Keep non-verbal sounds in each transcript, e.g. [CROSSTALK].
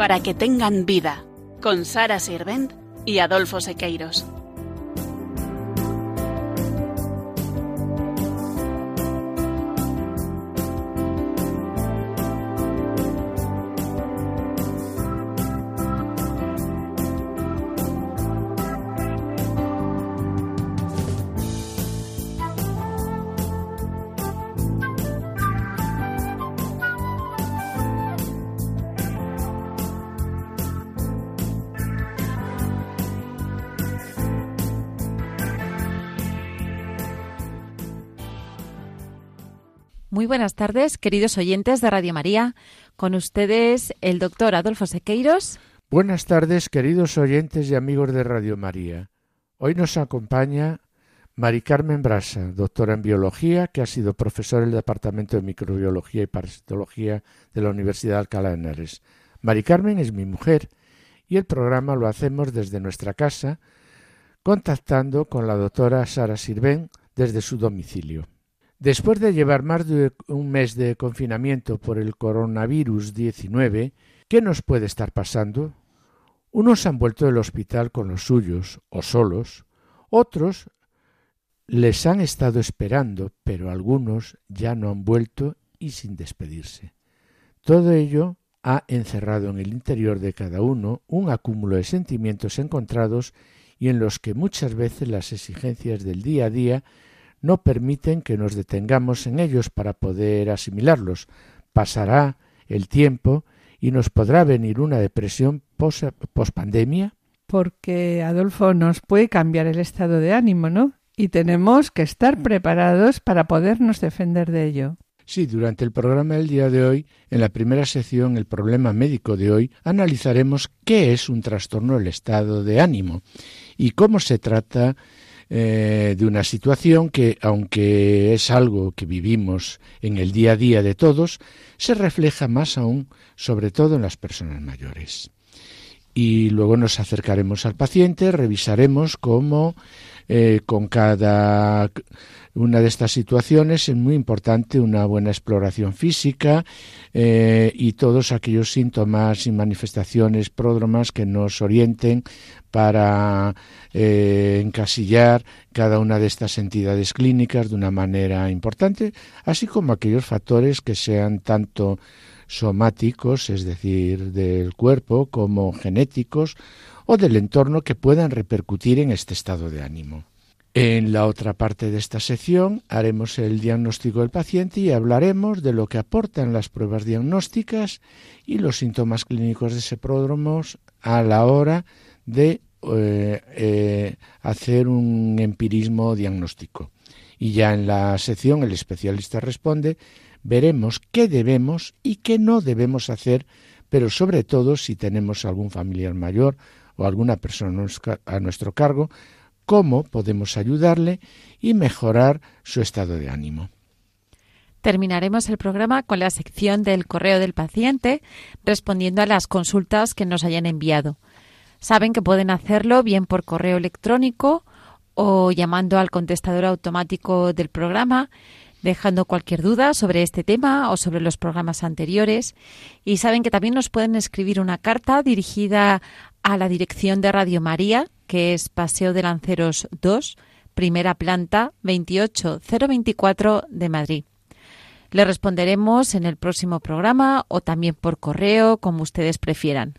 para que tengan vida, con Sara Sirvent y Adolfo Sequeiros. Buenas tardes, queridos oyentes de Radio María. Con ustedes el doctor Adolfo Sequeiros. Buenas tardes, queridos oyentes y amigos de Radio María. Hoy nos acompaña Mari Carmen Brasa, doctora en biología, que ha sido profesora del Departamento de Microbiología y Parasitología de la Universidad de Alcalá de Henares. Mari Carmen es mi mujer y el programa lo hacemos desde nuestra casa, contactando con la doctora Sara Sirven desde su domicilio. Después de llevar más de un mes de confinamiento por el coronavirus 19, ¿qué nos puede estar pasando? Unos han vuelto del hospital con los suyos o solos, otros les han estado esperando, pero algunos ya no han vuelto y sin despedirse. Todo ello ha encerrado en el interior de cada uno un acúmulo de sentimientos encontrados y en los que muchas veces las exigencias del día a día no permiten que nos detengamos en ellos para poder asimilarlos. Pasará el tiempo y nos podrá venir una depresión post-pandemia. Porque, Adolfo, nos puede cambiar el estado de ánimo, ¿no? Y tenemos que estar preparados para podernos defender de ello. Sí, durante el programa del día de hoy, en la primera sección, el problema médico de hoy, analizaremos qué es un trastorno del estado de ánimo y cómo se trata eh, de una situación que, aunque es algo que vivimos en el día a día de todos, se refleja más aún, sobre todo en las personas mayores. Y luego nos acercaremos al paciente, revisaremos cómo eh, con cada una de estas situaciones es muy importante una buena exploración física eh, y todos aquellos síntomas y manifestaciones pródromas que nos orienten para eh, encasillar cada una de estas entidades clínicas de una manera importante, así como aquellos factores que sean tanto somáticos, es decir, del cuerpo, como genéticos o del entorno que puedan repercutir en este estado de ánimo. En la otra parte de esta sección haremos el diagnóstico del paciente y hablaremos de lo que aportan las pruebas diagnósticas y los síntomas clínicos de ese pródromo a la hora de eh, eh, hacer un empirismo diagnóstico. Y ya en la sección el especialista responde, veremos qué debemos y qué no debemos hacer, pero sobre todo si tenemos algún familiar mayor o alguna persona a nuestro cargo, cómo podemos ayudarle y mejorar su estado de ánimo. Terminaremos el programa con la sección del correo del paciente, respondiendo a las consultas que nos hayan enviado. Saben que pueden hacerlo bien por correo electrónico o llamando al contestador automático del programa, dejando cualquier duda sobre este tema o sobre los programas anteriores. Y saben que también nos pueden escribir una carta dirigida a la dirección de Radio María, que es Paseo de Lanceros 2, primera planta 28024 de Madrid. Le responderemos en el próximo programa o también por correo, como ustedes prefieran.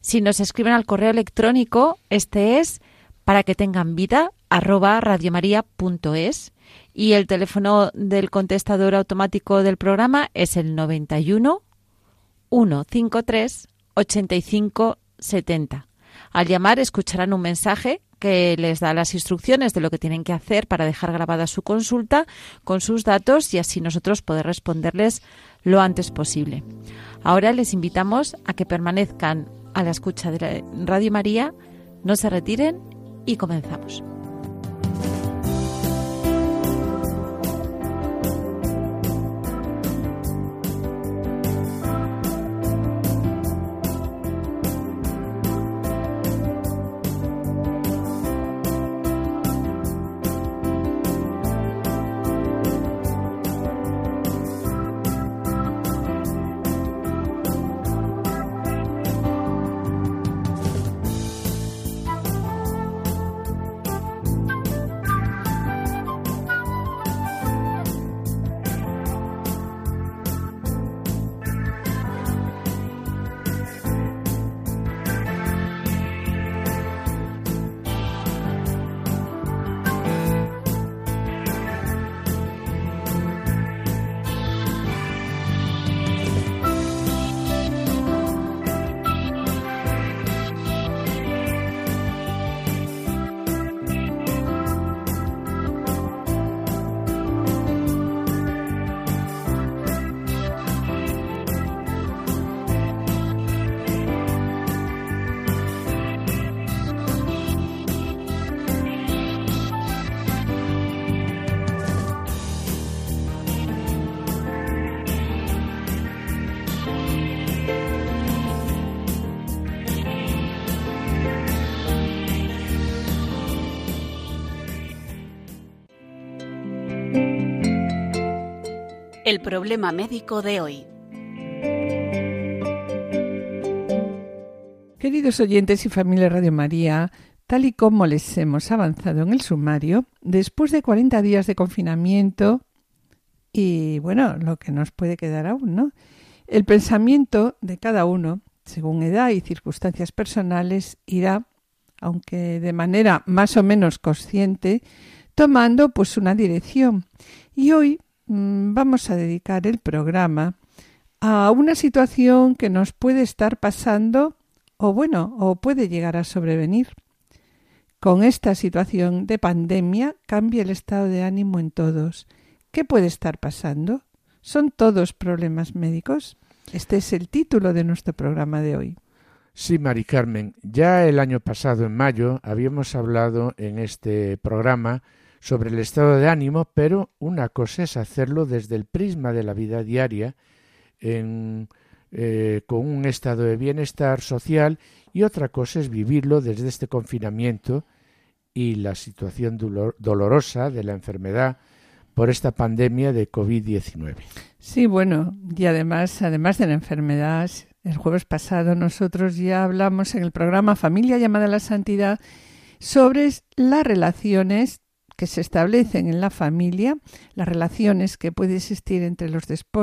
Si nos escriben al correo electrónico, este es para que tengan vida arroba radiomaria.es y el teléfono del contestador automático del programa es el 91 153 85 70. Al llamar escucharán un mensaje que les da las instrucciones de lo que tienen que hacer para dejar grabada su consulta con sus datos y así nosotros poder responderles lo antes posible. Ahora les invitamos a que permanezcan a la escucha de Radio María, no se retiren y comenzamos. El problema médico de hoy. Queridos oyentes y familia Radio María, tal y como les hemos avanzado en el sumario, después de 40 días de confinamiento y bueno, lo que nos puede quedar aún, ¿no? El pensamiento de cada uno, según edad y circunstancias personales, irá, aunque de manera más o menos consciente, tomando pues una dirección. Y hoy vamos a dedicar el programa a una situación que nos puede estar pasando o bueno, o puede llegar a sobrevenir. Con esta situación de pandemia cambia el estado de ánimo en todos. ¿Qué puede estar pasando? ¿Son todos problemas médicos? Este es el título de nuestro programa de hoy. Sí, Mari Carmen, ya el año pasado, en mayo, habíamos hablado en este programa sobre el estado de ánimo, pero una cosa es hacerlo desde el prisma de la vida diaria, en eh, con un estado de bienestar social y otra cosa es vivirlo desde este confinamiento y la situación dolor, dolorosa de la enfermedad por esta pandemia de COVID-19. Sí, bueno, y además, además de la enfermedad, el jueves pasado nosotros ya hablamos en el programa Familia llamada a la Santidad sobre las relaciones que se establecen en la familia, las relaciones que puede existir entre los,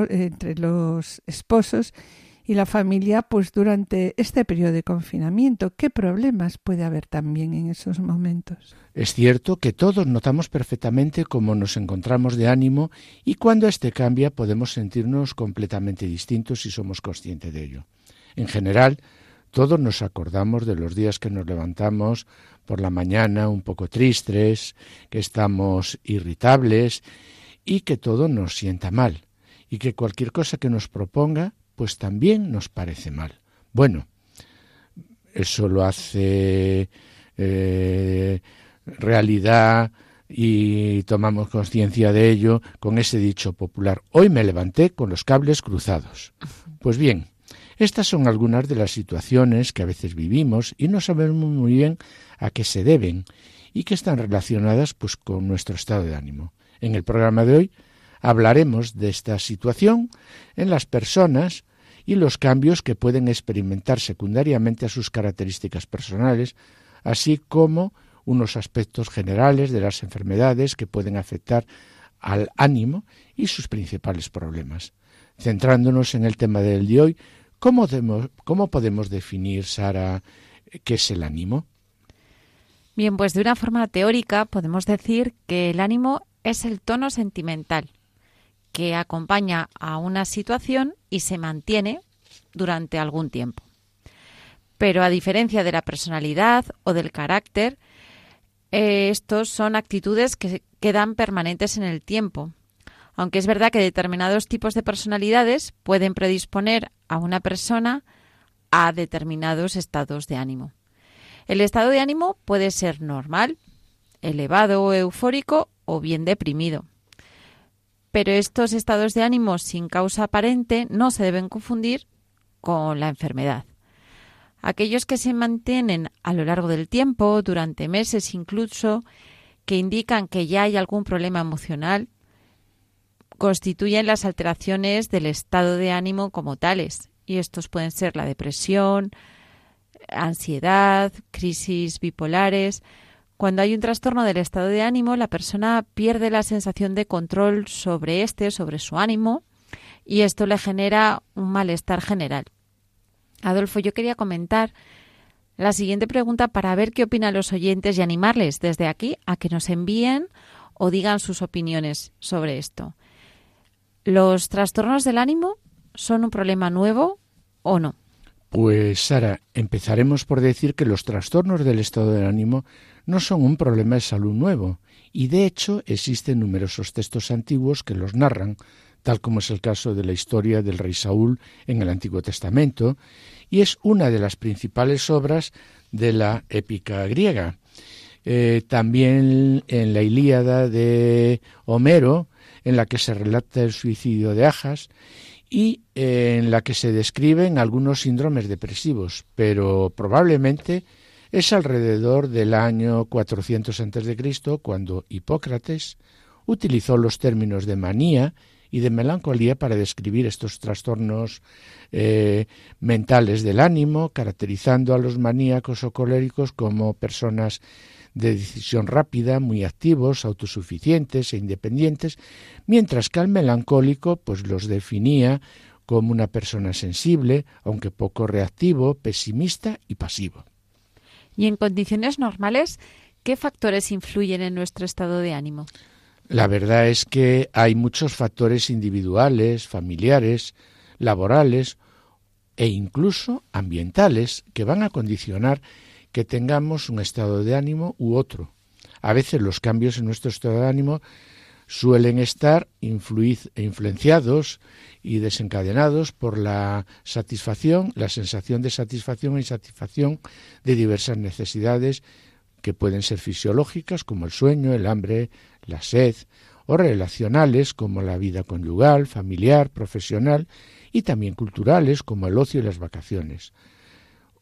entre los esposos y la familia, pues durante este periodo de confinamiento, ¿qué problemas puede haber también en esos momentos? Es cierto que todos notamos perfectamente cómo nos encontramos de ánimo y cuando éste cambia podemos sentirnos completamente distintos si somos conscientes de ello. En general, todos nos acordamos de los días que nos levantamos por la mañana un poco tristes, que estamos irritables y que todo nos sienta mal, y que cualquier cosa que nos proponga, pues también nos parece mal. Bueno, eso lo hace eh, realidad y tomamos conciencia de ello con ese dicho popular. Hoy me levanté con los cables cruzados. Pues bien, estas son algunas de las situaciones que a veces vivimos y no sabemos muy bien a qué se deben y que están relacionadas pues con nuestro estado de ánimo. En el programa de hoy hablaremos de esta situación en las personas y los cambios que pueden experimentar secundariamente a sus características personales, así como unos aspectos generales de las enfermedades que pueden afectar al ánimo y sus principales problemas. Centrándonos en el tema del de hoy, ¿Cómo, demos, ¿Cómo podemos definir, Sara, qué es el ánimo? Bien, pues de una forma teórica podemos decir que el ánimo es el tono sentimental que acompaña a una situación y se mantiene durante algún tiempo. Pero a diferencia de la personalidad o del carácter, eh, estos son actitudes que quedan permanentes en el tiempo aunque es verdad que determinados tipos de personalidades pueden predisponer a una persona a determinados estados de ánimo. El estado de ánimo puede ser normal, elevado eufórico o bien deprimido. Pero estos estados de ánimo sin causa aparente no se deben confundir con la enfermedad. Aquellos que se mantienen a lo largo del tiempo, durante meses incluso, que indican que ya hay algún problema emocional, constituyen las alteraciones del estado de ánimo como tales. Y estos pueden ser la depresión, ansiedad, crisis bipolares. Cuando hay un trastorno del estado de ánimo, la persona pierde la sensación de control sobre este, sobre su ánimo, y esto le genera un malestar general. Adolfo, yo quería comentar la siguiente pregunta para ver qué opinan los oyentes y animarles desde aquí a que nos envíen o digan sus opiniones sobre esto. ¿Los trastornos del ánimo son un problema nuevo o no? Pues Sara, empezaremos por decir que los trastornos del estado del ánimo no son un problema de salud nuevo, y de hecho existen numerosos textos antiguos que los narran, tal como es el caso de la historia del rey Saúl en el Antiguo Testamento, y es una de las principales obras de la épica griega. Eh, también en la Ilíada de Homero en la que se relata el suicidio de Ajas y eh, en la que se describen algunos síndromes depresivos, pero probablemente es alrededor del año 400 a.C. cuando Hipócrates utilizó los términos de manía y de melancolía para describir estos trastornos eh, mentales del ánimo, caracterizando a los maníacos o coléricos como personas de decisión rápida, muy activos, autosuficientes e independientes, mientras que al melancólico pues los definía como una persona sensible, aunque poco reactivo, pesimista y pasivo. Y en condiciones normales, ¿qué factores influyen en nuestro estado de ánimo? La verdad es que hay muchos factores individuales, familiares, laborales e incluso ambientales que van a condicionar que tengamos un estado de ánimo u otro. A veces los cambios en nuestro estado de ánimo suelen estar influenciados y desencadenados por la satisfacción, la sensación de satisfacción e insatisfacción de diversas necesidades que pueden ser fisiológicas como el sueño, el hambre, la sed, o relacionales como la vida conyugal, familiar, profesional y también culturales como el ocio y las vacaciones.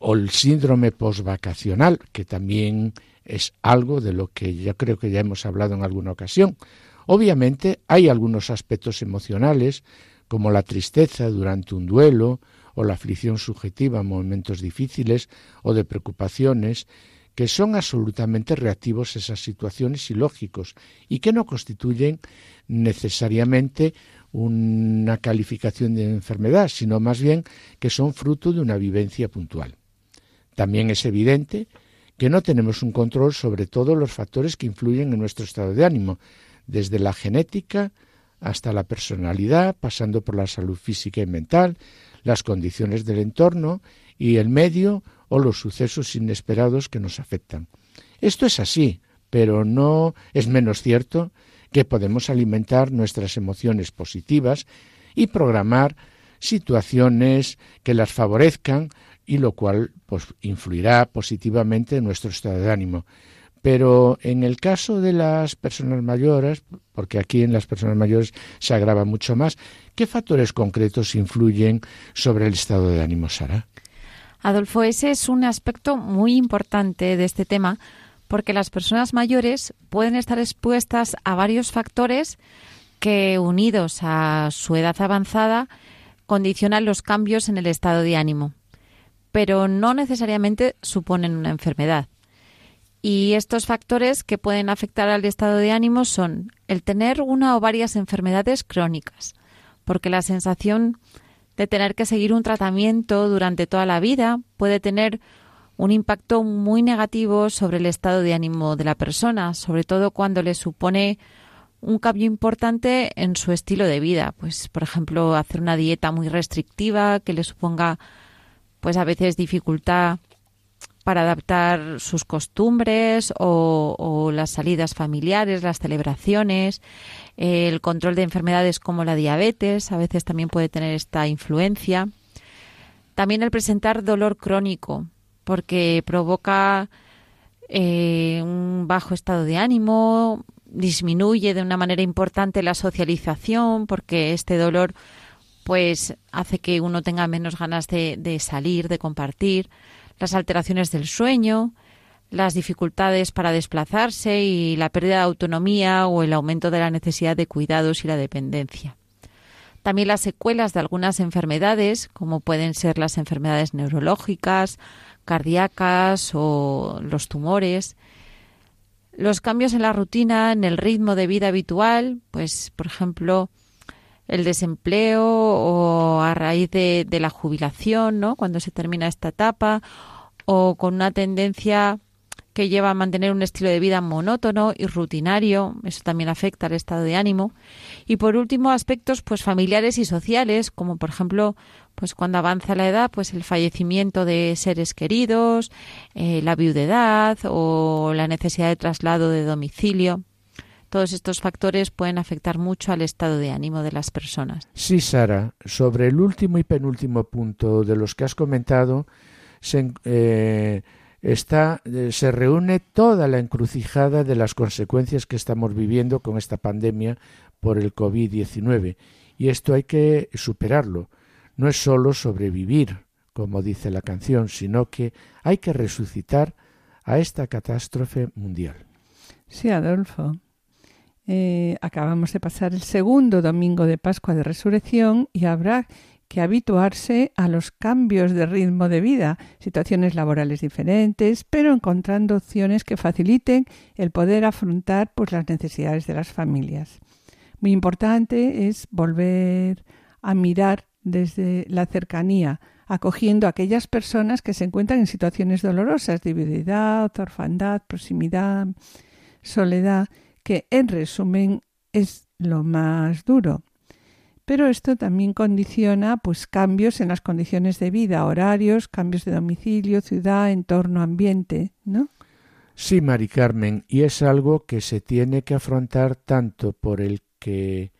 O el síndrome postvacacional, que también es algo de lo que yo creo que ya hemos hablado en alguna ocasión. Obviamente hay algunos aspectos emocionales como la tristeza durante un duelo o la aflicción subjetiva en momentos difíciles o de preocupaciones que son absolutamente reactivos a esas situaciones y lógicos y que no constituyen necesariamente una calificación de enfermedad, sino más bien que son fruto de una vivencia puntual. También es evidente que no tenemos un control sobre todos los factores que influyen en nuestro estado de ánimo, desde la genética hasta la personalidad, pasando por la salud física y mental, las condiciones del entorno y el medio o los sucesos inesperados que nos afectan. Esto es así, pero no es menos cierto que podemos alimentar nuestras emociones positivas y programar situaciones que las favorezcan y lo cual pues influirá positivamente en nuestro estado de ánimo. Pero en el caso de las personas mayores, porque aquí en las personas mayores se agrava mucho más, ¿qué factores concretos influyen sobre el estado de ánimo, Sara? Adolfo, ese es un aspecto muy importante de este tema, porque las personas mayores pueden estar expuestas a varios factores que, unidos a su edad avanzada, condicionan los cambios en el estado de ánimo, pero no necesariamente suponen una enfermedad. Y estos factores que pueden afectar al estado de ánimo son el tener una o varias enfermedades crónicas, porque la sensación de tener que seguir un tratamiento durante toda la vida puede tener un impacto muy negativo sobre el estado de ánimo de la persona, sobre todo cuando le supone un cambio importante en su estilo de vida, pues por ejemplo, hacer una dieta muy restrictiva que le suponga pues a veces dificultad para adaptar sus costumbres o, las salidas familiares, las celebraciones, el control de enfermedades como la diabetes, a veces también puede tener esta influencia. También el presentar dolor crónico, porque provoca eh, un bajo estado de ánimo, disminuye de una manera importante la socialización, porque este dolor pues hace que uno tenga menos ganas de salir, de compartir las alteraciones del sueño, las dificultades para desplazarse y la pérdida de autonomía o el aumento de la necesidad de cuidados y la dependencia. También las secuelas de algunas enfermedades, como pueden ser las enfermedades neurológicas, cardíacas o los tumores. Los cambios en la rutina, en el ritmo de vida habitual, pues por ejemplo, el desempleo o a raíz de, la jubilación, ¿no? Cuando se termina esta etapa, o con una tendencia que lleva a mantener un estilo de vida monótono y rutinario, eso también afecta al estado de ánimo. Y por último, aspectos pues familiares y sociales, como por ejemplo, pues cuando avanza la edad, pues el fallecimiento de seres queridos, eh, la viudedad o la necesidad de traslado de domicilio. Todos estos factores pueden afectar mucho al estado de ánimo de las personas. Sí, Sara, sobre el último y penúltimo punto de los que has comentado, se, eh, está, eh, se reúne toda la encrucijada de las consecuencias que estamos viviendo con esta pandemia por el COVID-19. Y esto hay que superarlo. No es solo sobrevivir, como dice la canción, sino que hay que resucitar a esta catástrofe mundial. Sí, Adolfo. Eh, acabamos de pasar el segundo domingo de Pascua de Resurrección y habrá que habituarse a los cambios de ritmo de vida, situaciones laborales diferentes, pero encontrando opciones que faciliten el poder afrontar pues, las necesidades de las familias. Muy importante es volver a mirar desde la cercanía, acogiendo a aquellas personas que se encuentran en situaciones dolorosas de orfandad, proximidad, soledad, que en resumen es lo más duro. Pero esto también condiciona pues cambios en las condiciones de vida, horarios, cambios de domicilio, ciudad, entorno, ambiente, ¿no? Sí, Mari Carmen, y es algo que se tiene que afrontar tanto por el que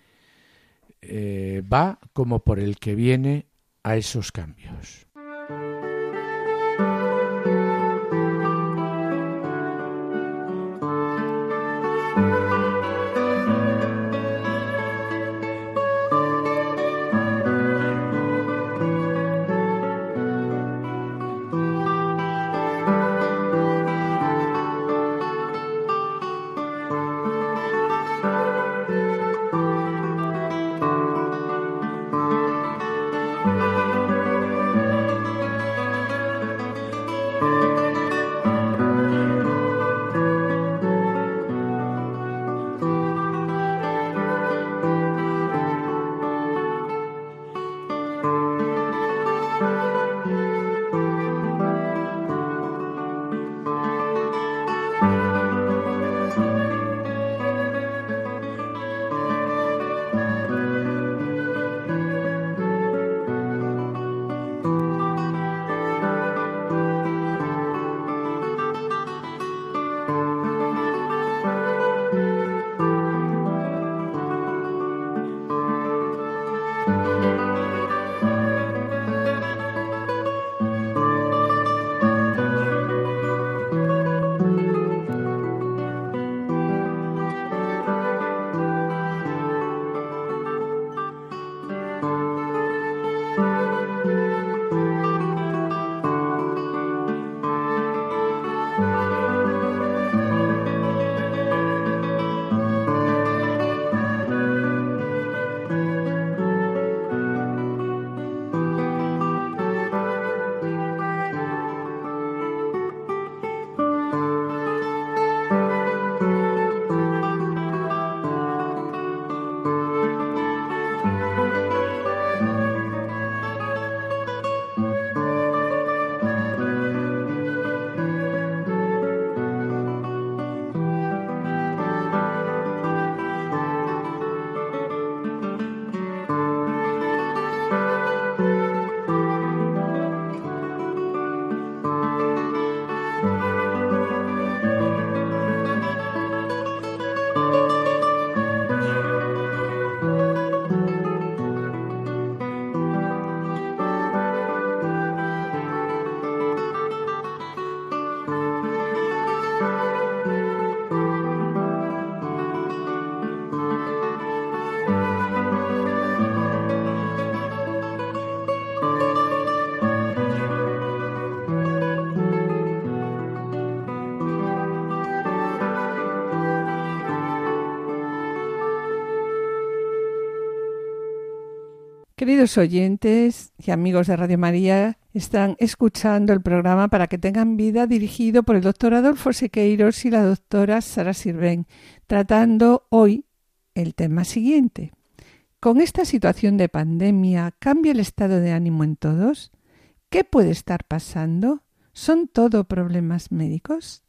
eh, va como por el que viene a esos cambios. Oyentes y amigos de Radio María, están escuchando el programa para que tengan vida dirigido por el doctor Adolfo Sequeiros y la doctora Sara Sirven, tratando hoy el tema siguiente. ¿Con esta situación de pandemia cambia el estado de ánimo en todos? ¿Qué puede estar pasando? ¿Son todo problemas médicos?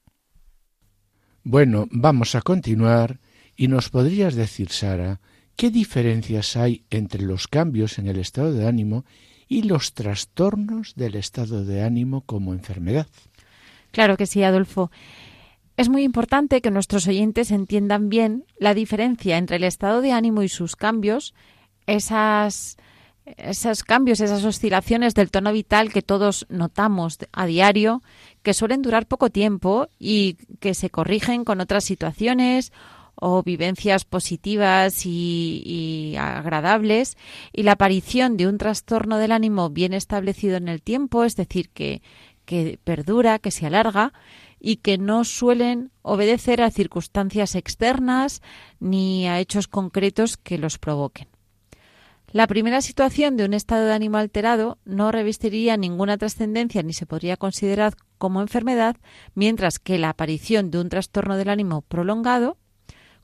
Bueno, vamos a continuar y nos podrías decir, Sara, ¿Qué diferencias hay entre los cambios en el estado de ánimo y los trastornos del estado de ánimo como enfermedad? Claro que sí, Adolfo. Es muy importante que nuestros oyentes entiendan bien la diferencia entre el estado de ánimo y sus cambios, esas, esos cambios, esas oscilaciones del tono vital que todos notamos a diario, que suelen durar poco tiempo y que se corrigen con otras situaciones o vivencias positivas y, agradables y la aparición de un trastorno del ánimo bien establecido en el tiempo, es decir, que, que perdura, que se alarga y que no suelen obedecer a circunstancias externas ni a hechos concretos que los provoquen. La primera situación de un estado de ánimo alterado no revestiría ninguna trascendencia ni se podría considerar como enfermedad, mientras que la aparición de un trastorno del ánimo prolongado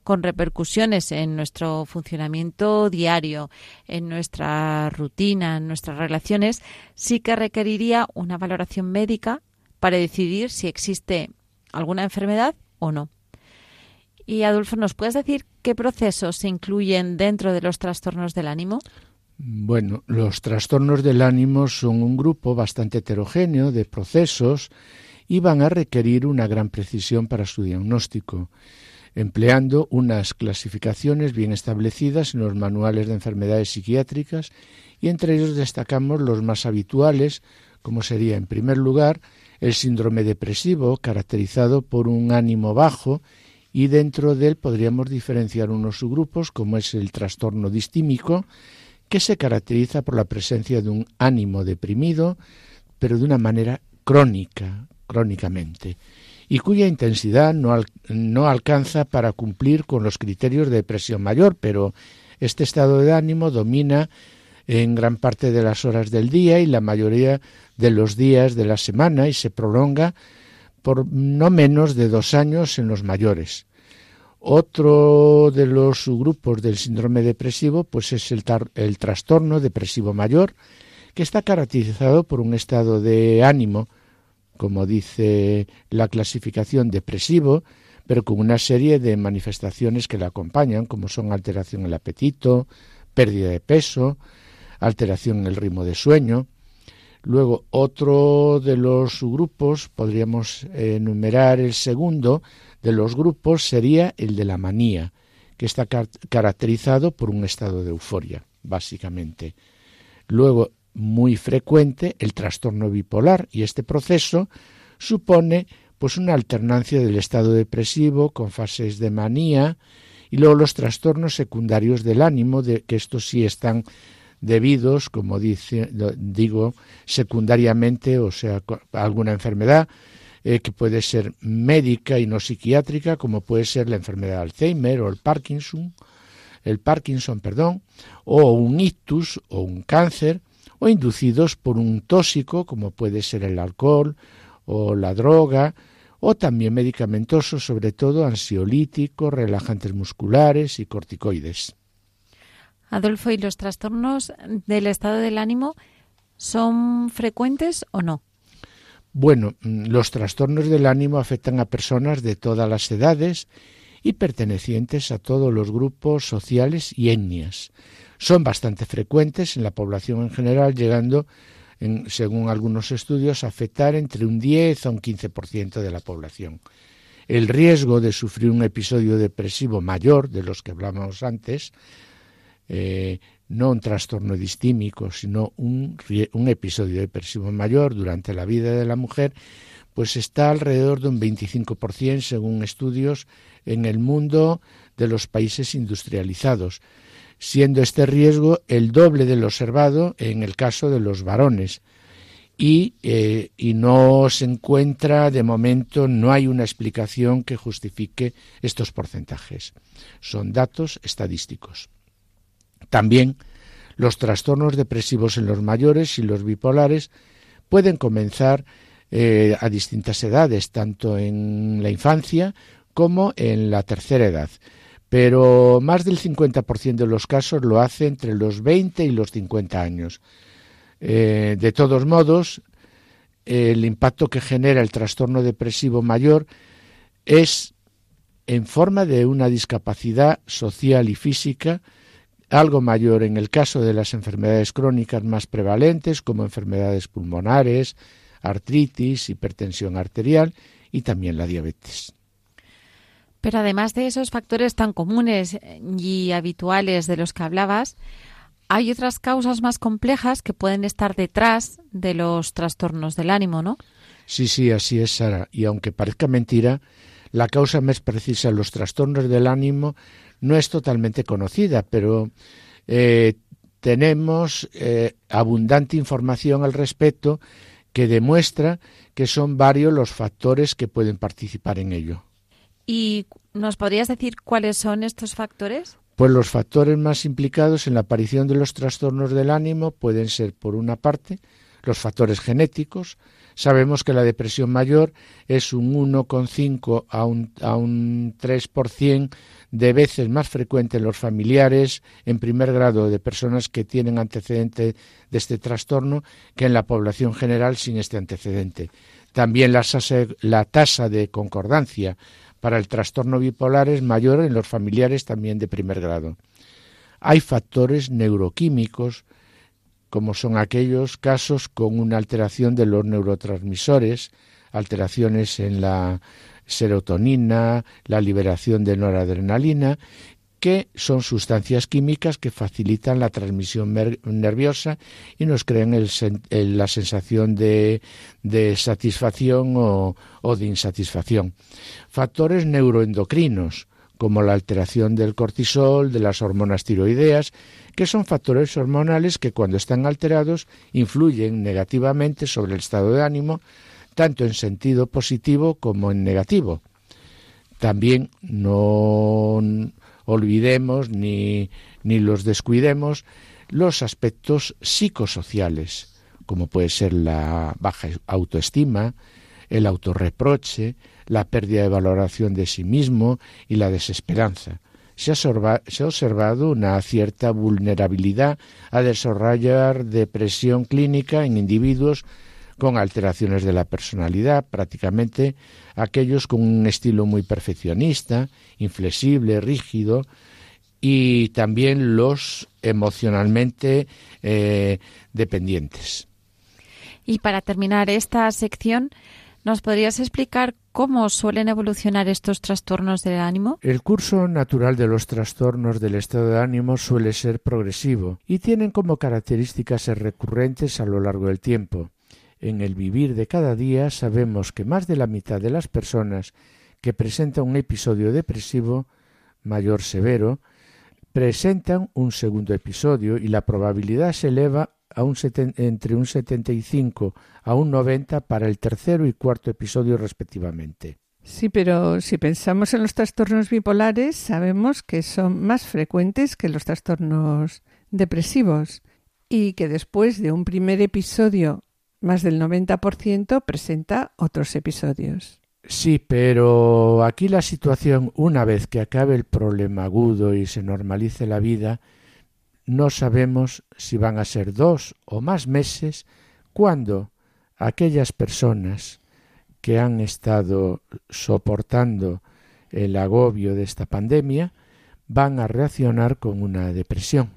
con repercusiones en nuestro funcionamiento diario, en nuestra rutina, en nuestras relaciones, sí que requeriría una valoración médica para decidir si existe alguna enfermedad o no. Y Adolfo, ¿nos puedes decir qué procesos se incluyen dentro de los trastornos del ánimo? Bueno, los trastornos del ánimo son un grupo bastante heterogéneo de procesos y van a requerir una gran precisión para su diagnóstico empleando unas clasificaciones bien establecidas en los manuales de enfermedades psiquiátricas y entre ellos destacamos los más habituales, como sería en primer lugar el síndrome depresivo, caracterizado por un ánimo bajo y dentro de él podríamos diferenciar unos subgrupos como es el trastorno distímico, que se caracteriza por la presencia de un ánimo deprimido, pero de una manera crónica, crónicamente y cuya intensidad no, no alcanza para cumplir con los criterios de depresión mayor, pero este estado de ánimo domina en gran parte de las horas del día y la mayoría de los días de la semana y se prolonga por no menos de dos años en los mayores. Otro de los subgrupos del síndrome depresivo pues es el, el trastorno depresivo mayor, que está caracterizado por un estado de ánimo como dice la clasificación depresivo, pero con una serie de manifestaciones que la acompañan, como son alteración en el apetito, pérdida de peso, alteración en el ritmo de sueño. Luego, otro de los grupos, podríamos enumerar el segundo de los grupos, sería el de la manía, que está caracterizado por un estado de euforia, básicamente. Luego, muy frecuente el trastorno bipolar y este proceso supone pues una alternancia del estado depresivo con fases de manía y luego los trastornos secundarios del ánimo de que estos sí están debidos como digo secundariamente o sea alguna enfermedad eh, que puede ser médica y no psiquiátrica como puede ser la enfermedad de Alzheimer o el Parkinson el Parkinson perdón o un ictus o un cáncer o inducidos por un tóxico como puede ser el alcohol o la droga, o también medicamentosos, sobre todo ansiolíticos, relajantes musculares y corticoides. Adolfo, ¿y los trastornos del estado del ánimo son frecuentes o no? Bueno, mm, los trastornos del ánimo afectan a personas de todas las edades y pertenecientes a todos los grupos sociales y etnias son bastante frecuentes en la población en general, llegando, según algunos estudios, a afectar entre un 10 a un 15% de la población. El riesgo de sufrir un episodio depresivo mayor, de los que hablábamos antes, eh, no un trastorno distímico, sino un, un episodio depresivo mayor durante la vida de la mujer, pues está alrededor de un 25% según estudios en el mundo de los países industrializados, siendo este riesgo el doble del observado en el caso de los varones. Y, eh, y, no se encuentra, de momento, no hay una explicación que justifique estos porcentajes. Son datos estadísticos. También los trastornos depresivos en los mayores y los bipolares pueden comenzar eh, a distintas edades, tanto en la infancia como en la tercera edad pero más del 50% de los casos lo hace entre los 20 y los 50 años. Eh, de todos modos, el impacto que genera el trastorno depresivo mayor es en forma de una discapacidad social y física, algo mayor en el caso de las enfermedades crónicas más prevalentes, como enfermedades pulmonares, artritis, hipertensión arterial y también la diabetes. Pero además de esos factores tan comunes y habituales de los que hablabas, hay otras causas más complejas que pueden estar detrás de los trastornos del ánimo, ¿no? Sí, sí, así es, Sara. Y aunque parezca mentira, la causa más precisa de los trastornos del ánimo no es totalmente conocida, pero eh, tenemos eh, abundante información al respecto que demuestra que son varios los factores que pueden participar en ello. ¿Y nos podrías decir cuáles son estos factores? Pues los factores más implicados en la aparición de los trastornos del ánimo pueden ser, por una parte, los factores genéticos. Sabemos que la depresión mayor es un 1,5 a un, a un 3% de veces más frecuente en los familiares en primer grado de personas que tienen antecedente de este trastorno que en la población general sin este antecedente. También la, la tasa de concordancia para el trastorno bipolar es mayor en los familiares también de primer grado. Hay factores neuroquímicos, como son aquellos casos con una alteración de los neurotransmisores, alteraciones en la serotonina, la liberación de noradrenalina, que son sustancias químicas que facilitan la transmisión nerviosa y nos crean la sensación de, satisfacción o, o, de insatisfacción. Factores neuroendocrinos, como la alteración del cortisol, de las hormonas tiroideas, que son factores hormonales que cuando están alterados influyen negativamente sobre el estado de ánimo, tanto en sentido positivo como en negativo. También no olvidemos ni, ni los descuidemos los aspectos psicosociales, como puede ser la baja autoestima, el autorreproche, la pérdida de valoración de sí mismo y la desesperanza. Se ha, se ha, observado una cierta vulnerabilidad a desarrollar depresión clínica en individuos con alteraciones de la personalidad, prácticamente aquellos con un estilo muy perfeccionista, inflexible, rígido, y también los emocionalmente eh, dependientes. Y para terminar esta sección, ¿nos podrías explicar cómo suelen evolucionar estos trastornos del ánimo? El curso natural de los trastornos del estado de ánimo suele ser progresivo y tienen como características ser recurrentes a lo largo del tiempo en el vivir de cada día sabemos que más de la mitad de las personas que presentan un episodio depresivo mayor severo presentan un segundo episodio y la probabilidad se eleva a un entre un 75 a un 90 para el tercero y cuarto episodio respectivamente. Sí, pero si pensamos en los trastornos bipolares, sabemos que son más frecuentes que los trastornos depresivos y que después de un primer episodio más del 90% presenta otros episodios. Sí, pero aquí la situación, una vez que acabe el problema agudo y se normalice la vida, no sabemos si van a ser dos o más meses cuando aquellas personas que han estado soportando el agobio de esta pandemia van a reaccionar con una depresión.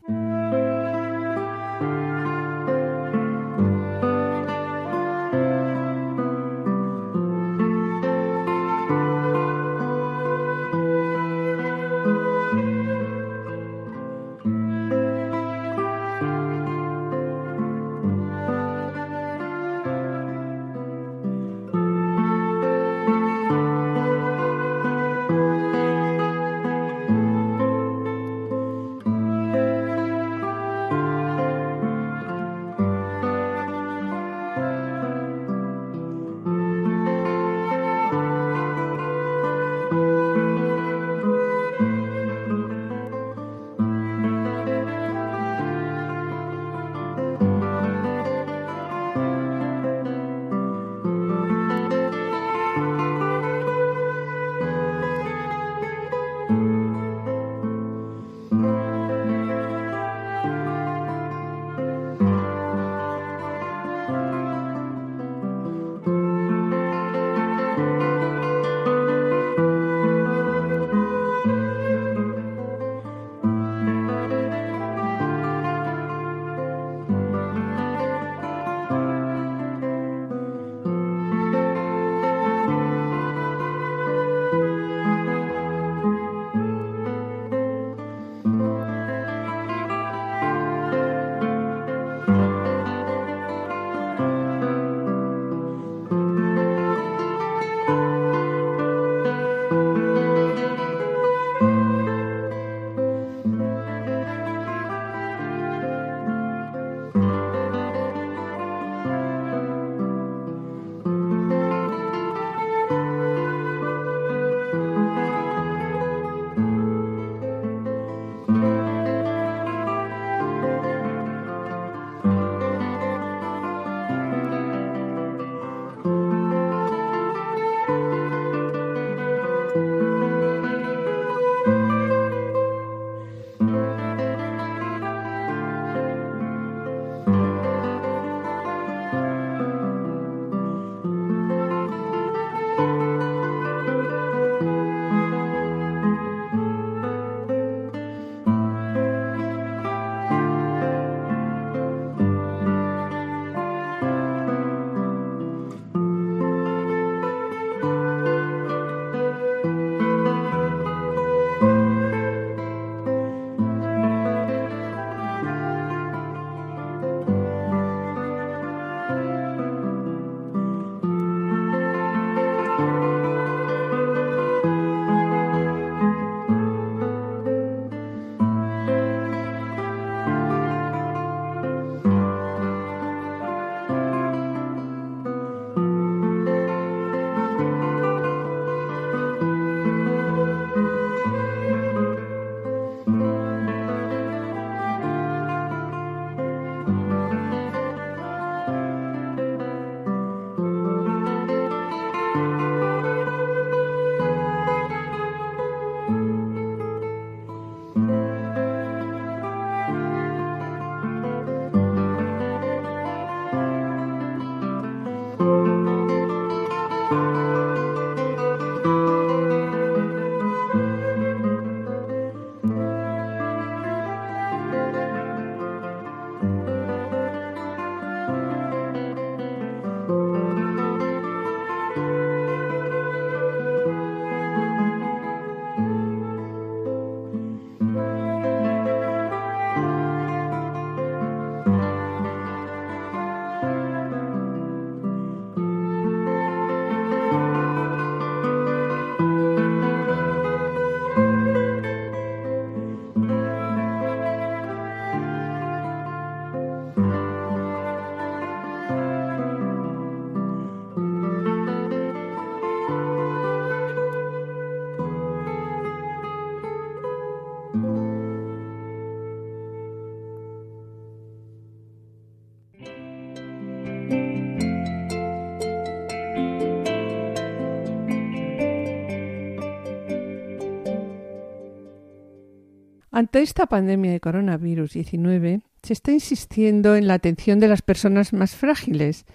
Ante esta pandemia de coronavirus 19, se está insistiendo en la atención de las personas más frágiles,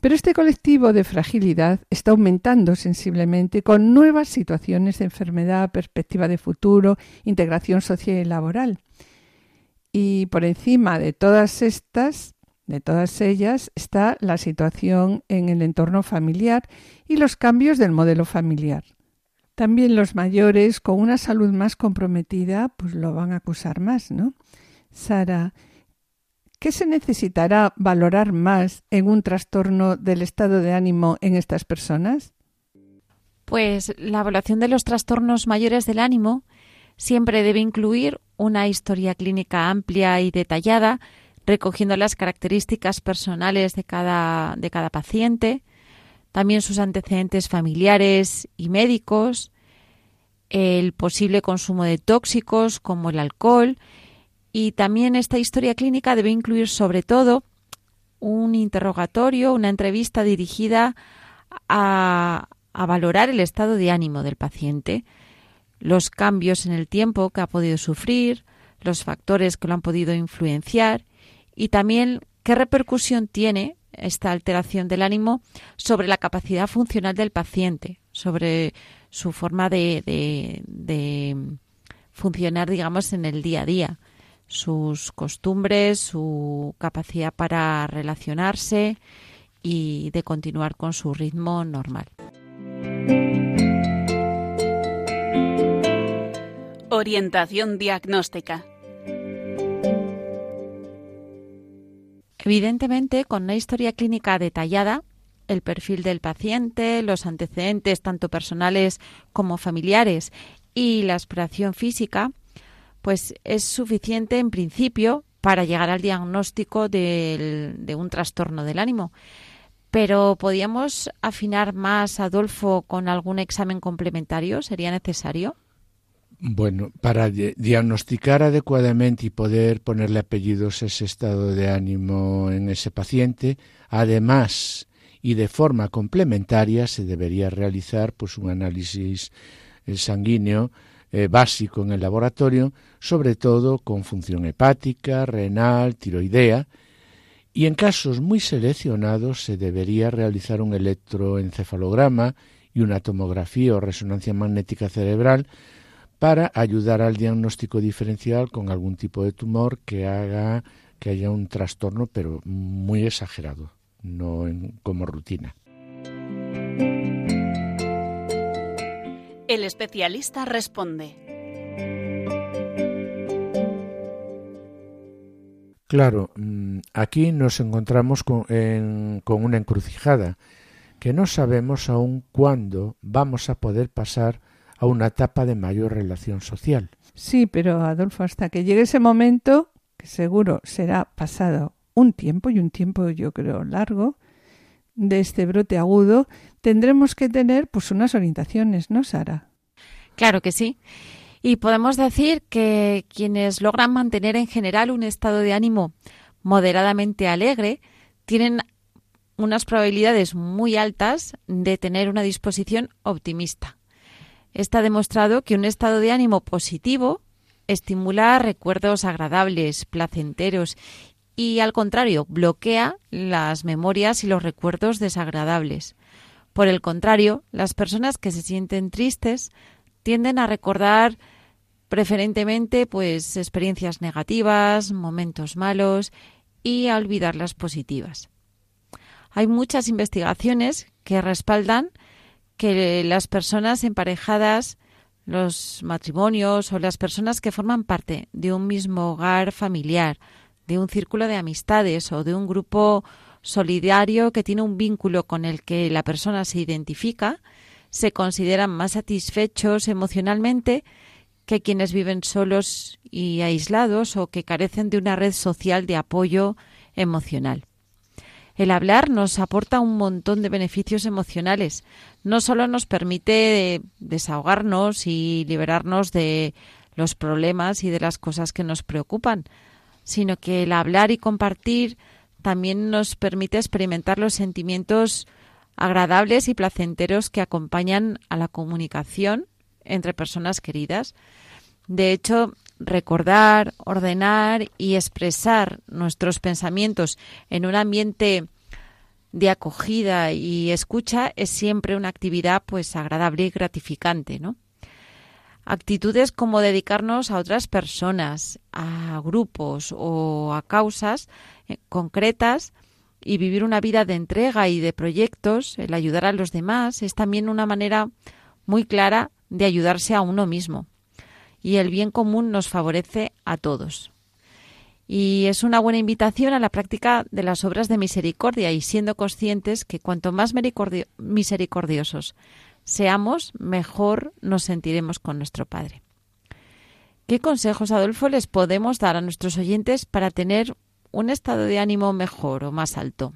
pero este colectivo de fragilidad está aumentando sensiblemente con nuevas situaciones de enfermedad, perspectiva de futuro, integración social y laboral. Y por encima de todas estas, de todas ellas, está la situación en el entorno familiar y los cambios del modelo familiar. También los mayores con una salud más comprometida, pues lo van a acusar más, ¿no? Sara, ¿qué se necesitará valorar más en un trastorno del estado de ánimo en estas personas? Pues la evaluación de los trastornos mayores del ánimo siempre debe incluir una historia clínica amplia y detallada, recogiendo las características personales de cada, de cada paciente, también sus antecedentes familiares y médicos, el posible consumo de tóxicos como el alcohol y también esta historia clínica debe incluir sobre todo un interrogatorio, una entrevista dirigida a, a valorar el estado de ánimo del paciente, los cambios en el tiempo que ha podido sufrir, los factores que lo han podido influenciar y también qué repercusión tiene esta alteración del ánimo sobre la capacidad funcional del paciente, sobre su forma de, funcionar, digamos, en el día a día, sus costumbres, su capacidad para relacionarse y de continuar con su ritmo normal. Orientación diagnóstica. Evidentemente, con una historia clínica detallada, el perfil del paciente, los antecedentes tanto personales como familiares y la exploración física, pues es suficiente en principio para llegar al diagnóstico de un trastorno del ánimo. Pero ¿podríamos afinar más, Adolfo, con algún examen complementario? ¿Sería necesario? Bueno, para diagnosticar adecuadamente y poder ponerle apellidos ese estado de ánimo en ese paciente, además y de forma complementaria se debería realizar pues un análisis eh, sanguíneo eh, básico en el laboratorio, sobre todo con función hepática, renal, tiroidea, y en casos muy seleccionados se debería realizar un electroencefalograma y una tomografía o resonancia magnética cerebral para ayudar al diagnóstico diferencial con algún tipo de tumor que haga que haya un trastorno, pero muy exagerado, no como rutina. El especialista responde. Claro, mm, aquí nos encontramos con, con una encrucijada, que no sabemos aún cuándo vamos a poder pasar a una etapa de mayor relación social. Sí, pero Adolfo, hasta que llegue ese momento, que seguro será pasado un tiempo y un tiempo yo creo largo, de este brote agudo, tendremos que tener pues unas orientaciones, ¿no, Sara? Claro que sí. Y podemos decir que quienes logran mantener en general un estado de ánimo moderadamente alegre tienen unas probabilidades muy altas de tener una disposición optimista. Está demostrado que un estado de ánimo positivo estimula recuerdos agradables, placenteros y al contrario, bloquea las memorias y los recuerdos desagradables. Por el contrario, las personas que se sienten tristes tienden a recordar preferentemente pues experiencias negativas, momentos malos y a olvidar las positivas. Hay muchas investigaciones que respaldan que las personas emparejadas, los matrimonios o las personas que forman parte de un mismo hogar familiar, de un círculo de amistades o de un grupo solidario que tiene un vínculo con el que la persona se identifica, se consideran más satisfechos emocionalmente que quienes viven solos y aislados o que carecen de una red social de apoyo emocional. El hablar nos aporta un montón de beneficios emocionales. No solo nos permite desahogarnos y liberarnos de los problemas y de las cosas que nos preocupan, sino que el hablar y compartir también nos permite experimentar los sentimientos agradables y placenteros que acompañan a la comunicación entre personas queridas. De hecho, recordar, ordenar y expresar nuestros pensamientos en un ambiente de acogida y escucha es siempre una actividad pues agradable y gratificante, ¿no? Actitudes como dedicarnos a otras personas, a grupos o a causas eh, concretas y vivir una vida de entrega y de proyectos, el ayudar a los demás, es también una manera muy clara de ayudarse a uno mismo. Y el bien común nos favorece a todos. Y es una buena invitación a la práctica de las obras de misericordia y siendo conscientes que cuanto más misericordiosos seamos, mejor nos sentiremos con nuestro Padre. ¿Qué consejos, Adolfo, les podemos dar a nuestros oyentes para tener un estado de ánimo mejor o más alto?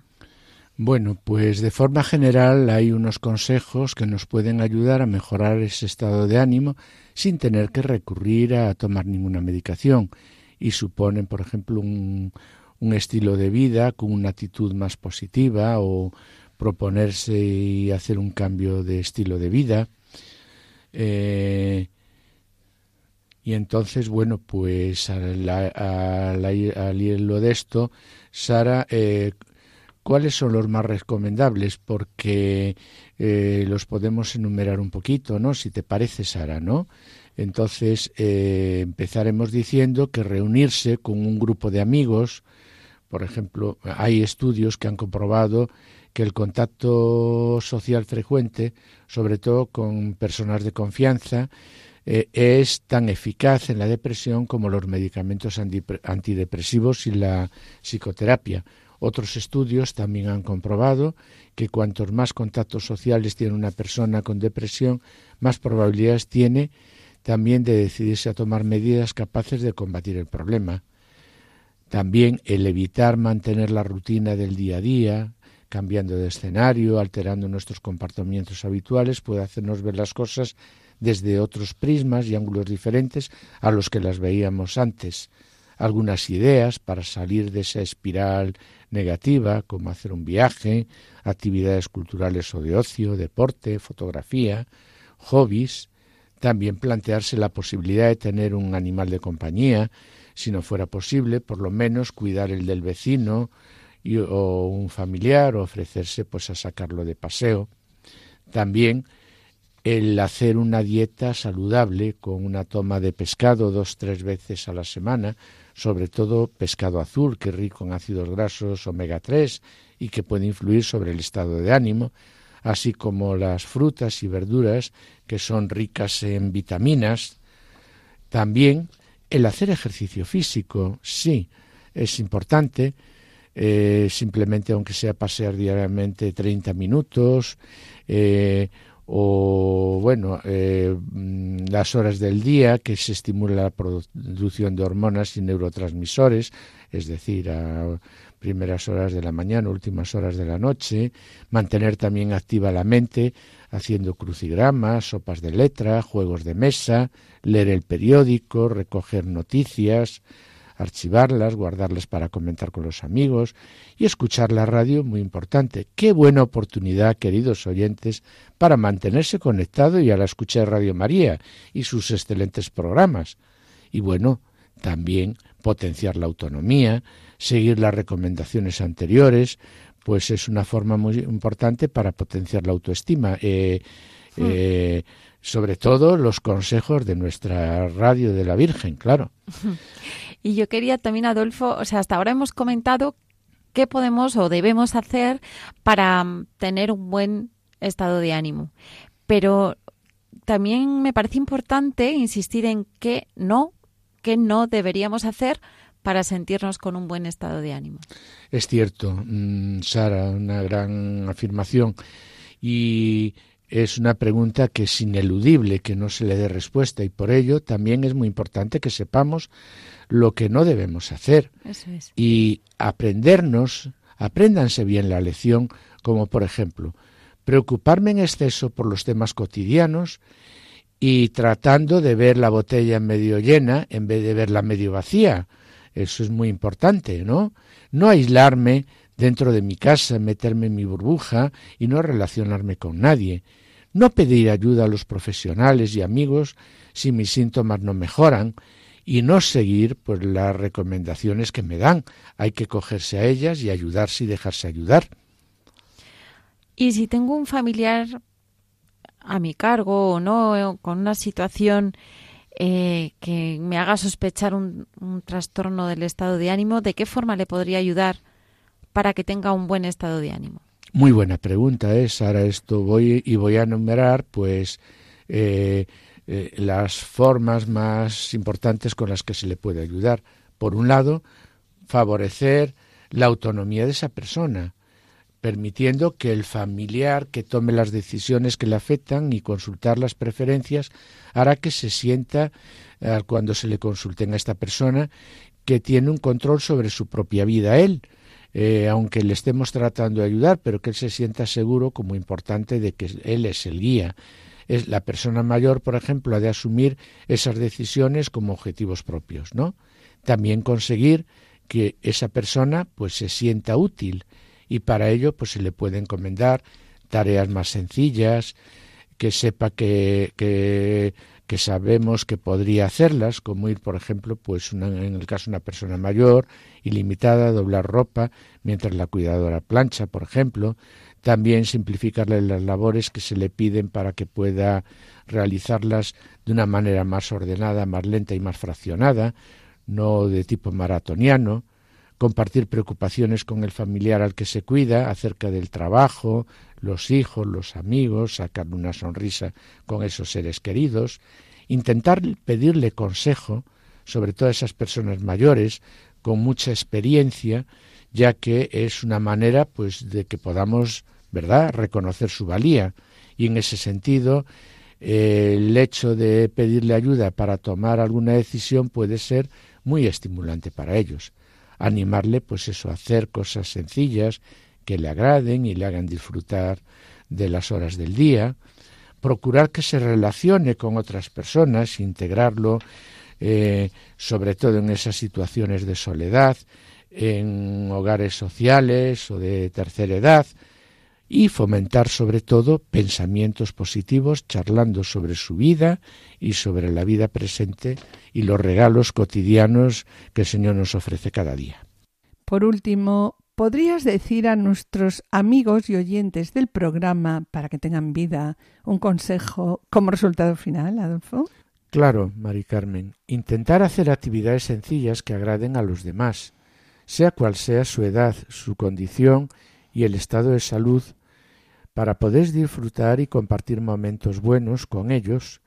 Bueno, pues de forma general hay unos consejos que nos pueden ayudar a mejorar ese estado de ánimo sin tener que recurrir a tomar ninguna medicación y suponen, por ejemplo, un, un estilo de vida con una actitud más positiva o proponerse y hacer un cambio de estilo de vida. Eh, y entonces, bueno, pues al, al, hilo de esto, Sara, eh, ¿cuáles son los más recomendables? Porque eh, los podemos enumerar un poquito, ¿no? Si te parece, Sara, ¿no? Entonces, empezaremos diciendo que reunirse con un grupo de amigos, por ejemplo, hay estudios que han comprobado que el contacto social frecuente, sobre todo con personas de confianza, eh, es tan eficaz en la depresión como los medicamentos antidepresivos y la psicoterapia. Otros estudios también han comprobado que cuantos más contactos sociales tiene una persona con depresión, más probabilidades tiene también de decidirse a tomar medidas capaces de combatir el problema. También el evitar mantener la rutina del día a día, cambiando de escenario, alterando nuestros comportamientos habituales, puede hacernos ver las cosas desde otros prismas y ángulos diferentes a los que las veíamos antes. Algunas ideas para salir de esa espiral negativa, como hacer un viaje, actividades culturales o de ocio, deporte, fotografía, hobbies, también plantearse la posibilidad de tener un animal de compañía, si no fuera posible, por lo menos cuidar el del vecino, o un familiar o ofrecerse pues a sacarlo de paseo. También el hacer una dieta saludable con una toma de pescado dos tres veces a la semana, sobre todo pescado azul, que es rico en ácidos grasos omega 3 y que puede influir sobre el estado de ánimo, así como las frutas y verduras que son ricas en vitaminas. También el hacer ejercicio físico, sí, es importante, eh, simplemente aunque sea pasear diariamente 30 minutos, eh, o bueno, eh, mm, las horas del día que se estimula la producción de hormonas y neurotransmisores, es decir, a primeras horas de la mañana, últimas horas de la noche, mantener también activa la mente haciendo crucigramas, sopas de letra, juegos de mesa, leer el periódico, recoger noticias, archivarlas, guardarlas para comentar con los amigos y escuchar la radio, muy importante. Qué buena oportunidad, queridos oyentes, para mantenerse conectado y a la escucha de Radio María y sus excelentes programas. Y bueno, también potenciar la autonomía, seguir las recomendaciones anteriores, pues es una forma muy importante para potenciar la autoestima. Eh, hmm. eh, sobre todo los consejos de nuestra radio de la Virgen, claro. [LAUGHS] Y yo quería también, Adolfo, o sea, hasta ahora hemos comentado qué podemos o debemos hacer para mm, tener un buen estado de ánimo. Pero también me parece importante insistir en qué no, qué no deberíamos hacer para sentirnos con un buen estado de ánimo. Es cierto, mm, Sara, una gran afirmación. Y es una pregunta que es ineludible que no se le dé respuesta y por ello también es muy importante que sepamos lo que no debemos hacer y aprendernos, apréndanse bien la lección, como por ejemplo, preocuparme en exceso por los temas cotidianos y tratando de ver la botella medio llena en vez de verla medio vacía. Eso es muy importante, ¿no? No aislarme dentro de mi casa, meterme en mi burbuja y no relacionarme con nadie. No pedir ayuda a los profesionales y amigos si mis síntomas no mejoran y no seguir pues las recomendaciones que me dan. Hay que cogerse a ellas y ayudarse y dejarse ayudar. Y si tengo un familiar a mi cargo o no, con una situación eh, que me haga sospechar un, trastorno del estado de ánimo, ¿de qué forma le podría ayudar para que tenga un buen estado de ánimo? Muy buena pregunta es. Ahora esto voy y voy a enumerar, pues, eh, eh, las formas más importantes con las que se le puede ayudar. Por un lado, favorecer la autonomía de esa persona permitiendo que el familiar que tome las decisiones que le afectan y consultar las preferencias hará que se sienta eh, cuando se le consulten a esta persona que tiene un control sobre su propia vida él, eh, aunque le estemos tratando de ayudar, pero que él se sienta seguro como importante de que él es el guía. Es la persona mayor, por ejemplo, ha de asumir esas decisiones como objetivos propios, ¿no? También conseguir que esa persona pues se sienta útil, y para ello pues se le puede encomendar tareas más sencillas, que sepa que, que, sabemos que podría hacerlas, como ir, por ejemplo, pues en el caso de una persona mayor, ilimitada, a doblar ropa mientras la cuidadora plancha, por ejemplo, también simplificarle las labores que se le piden para que pueda realizarlas de una manera más ordenada, más lenta y más fraccionada, no de tipo maratoniano, compartir preocupaciones con el familiar al que se cuida acerca del trabajo, los hijos, los amigos, sacarle una sonrisa con esos seres queridos, intentar pedirle consejo sobre todas esas personas mayores con mucha experiencia, ya que es una manera pues de que podamos, ¿verdad?, reconocer su valía y en ese sentido el hecho de pedirle ayuda para tomar alguna decisión puede ser muy estimulante para ellos animarle pues eso, a hacer cosas sencillas que le agraden y le hagan disfrutar de las horas del día, procurar que se relacione con otras personas, integrarlo eh, sobre todo en esas situaciones de soledad, en hogares sociales o de tercera edad, y fomentar sobre todo pensamientos positivos, charlando sobre su vida y sobre la vida presente y los regalos cotidianos que el Señor nos ofrece cada día. Por último, ¿podrías decir a nuestros amigos y oyentes del programa, para que tengan vida, un consejo como resultado final, Adolfo? Claro, Mari Carmen, intentar hacer actividades sencillas que agraden a los demás, sea cual sea su edad, su condición y el estado de salud para poder disfrutar y compartir momentos buenos con ellos,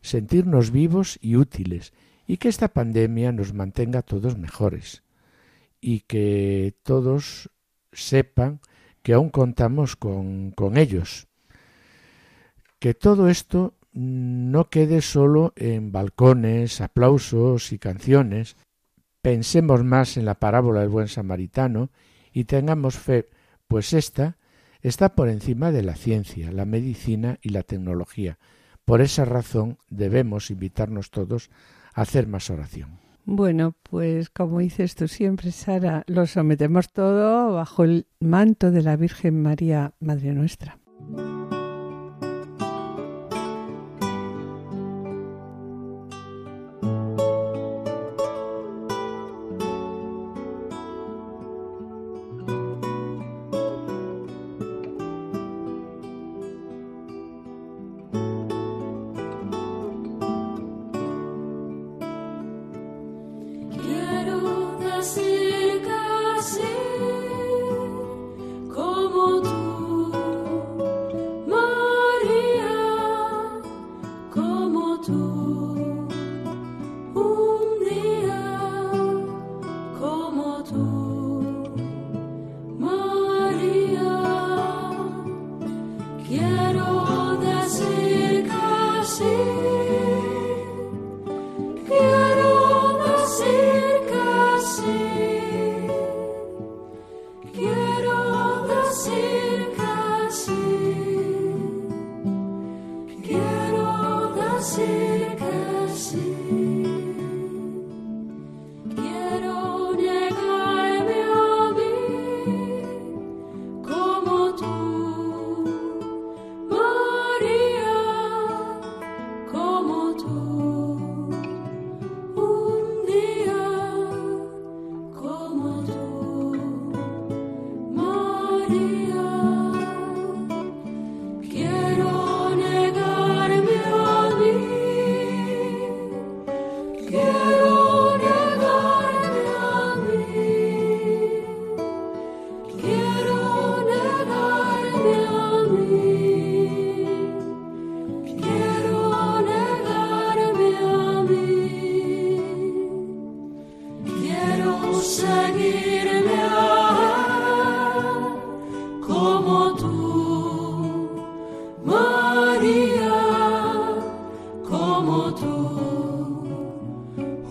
sentirnos vivos y útiles, y que esta pandemia nos mantenga todos mejores, y que todos sepan que aún contamos con, con ellos. Que todo esto no quede solo en balcones, aplausos y canciones, pensemos más en la parábola del buen samaritano y tengamos fe, pues esta está por encima de la ciencia, la medicina y la tecnología. Por esa razón debemos invitarnos todos a hacer más oración. Bueno, pues como dices tú siempre, Sara, lo sometemos todo bajo el manto de la Virgen María, Madre nuestra.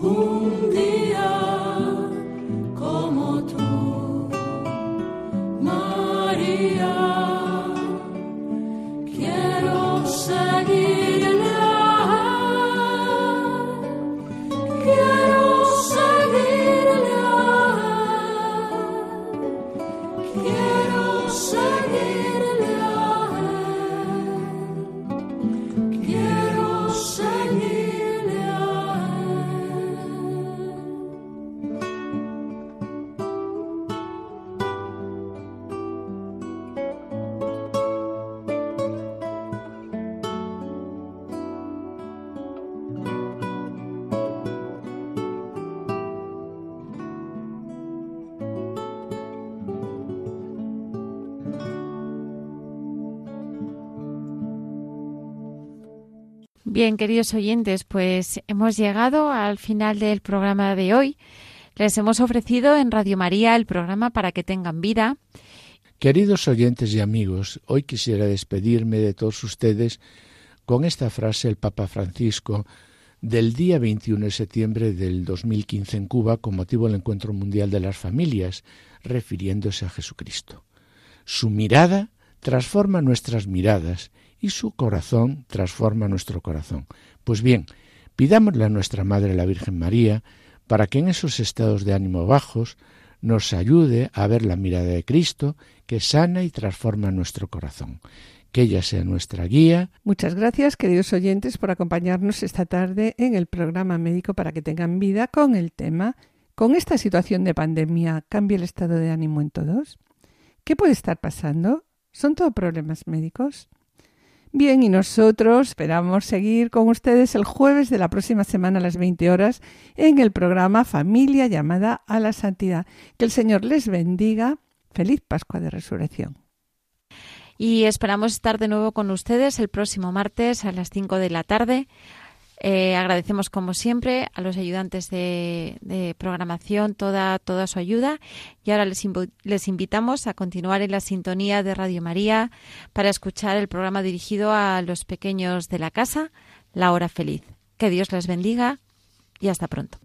Oh, Deus Bien, queridos oyentes, pues hemos llegado al final del programa de hoy. Les hemos ofrecido en Radio María el programa para que tengan vida. Queridos oyentes y amigos, hoy quisiera despedirme de todos ustedes con esta frase del Papa Francisco del día 21 de septiembre del 2015 en Cuba con motivo del Encuentro Mundial de las Familias, refiriéndose a Jesucristo. Su mirada transforma nuestras miradas y su corazón transforma nuestro corazón. Pues bien, pidámosle a nuestra Madre la Virgen María para que en esos estados de ánimo bajos nos ayude a ver la mirada de Cristo que sana y transforma nuestro corazón. Que ella sea nuestra guía. Muchas gracias, queridos oyentes, por acompañarnos esta tarde en el programa médico para que tengan vida con el tema ¿Con esta situación de pandemia cambia el estado de ánimo en todos? ¿Qué puede estar pasando? ¿Son todo problemas médicos? Bien, y nosotros esperamos seguir con ustedes el jueves de la próxima semana a las 20 horas en el programa Familia llamada a la Santidad. Que el Señor les bendiga. Feliz Pascua de Resurrección. Y esperamos estar de nuevo con ustedes el próximo martes a las 5 de la tarde. Eh, agradecemos como siempre a los ayudantes de, programación toda, toda su ayuda y ahora les, les invitamos a continuar en la sintonía de Radio María para escuchar el programa dirigido a los pequeños de la casa, La Hora Feliz. Que Dios les bendiga y hasta pronto.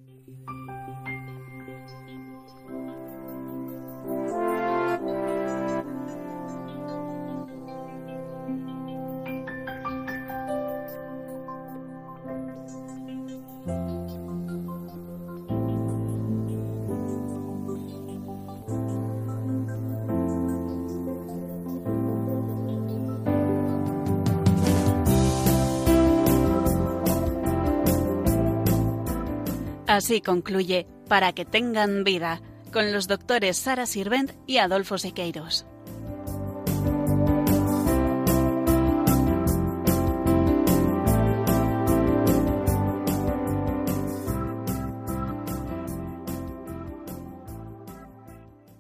Así concluye Para que tengan vida, con los doctores Sara Sirvent y Adolfo Sequeiros.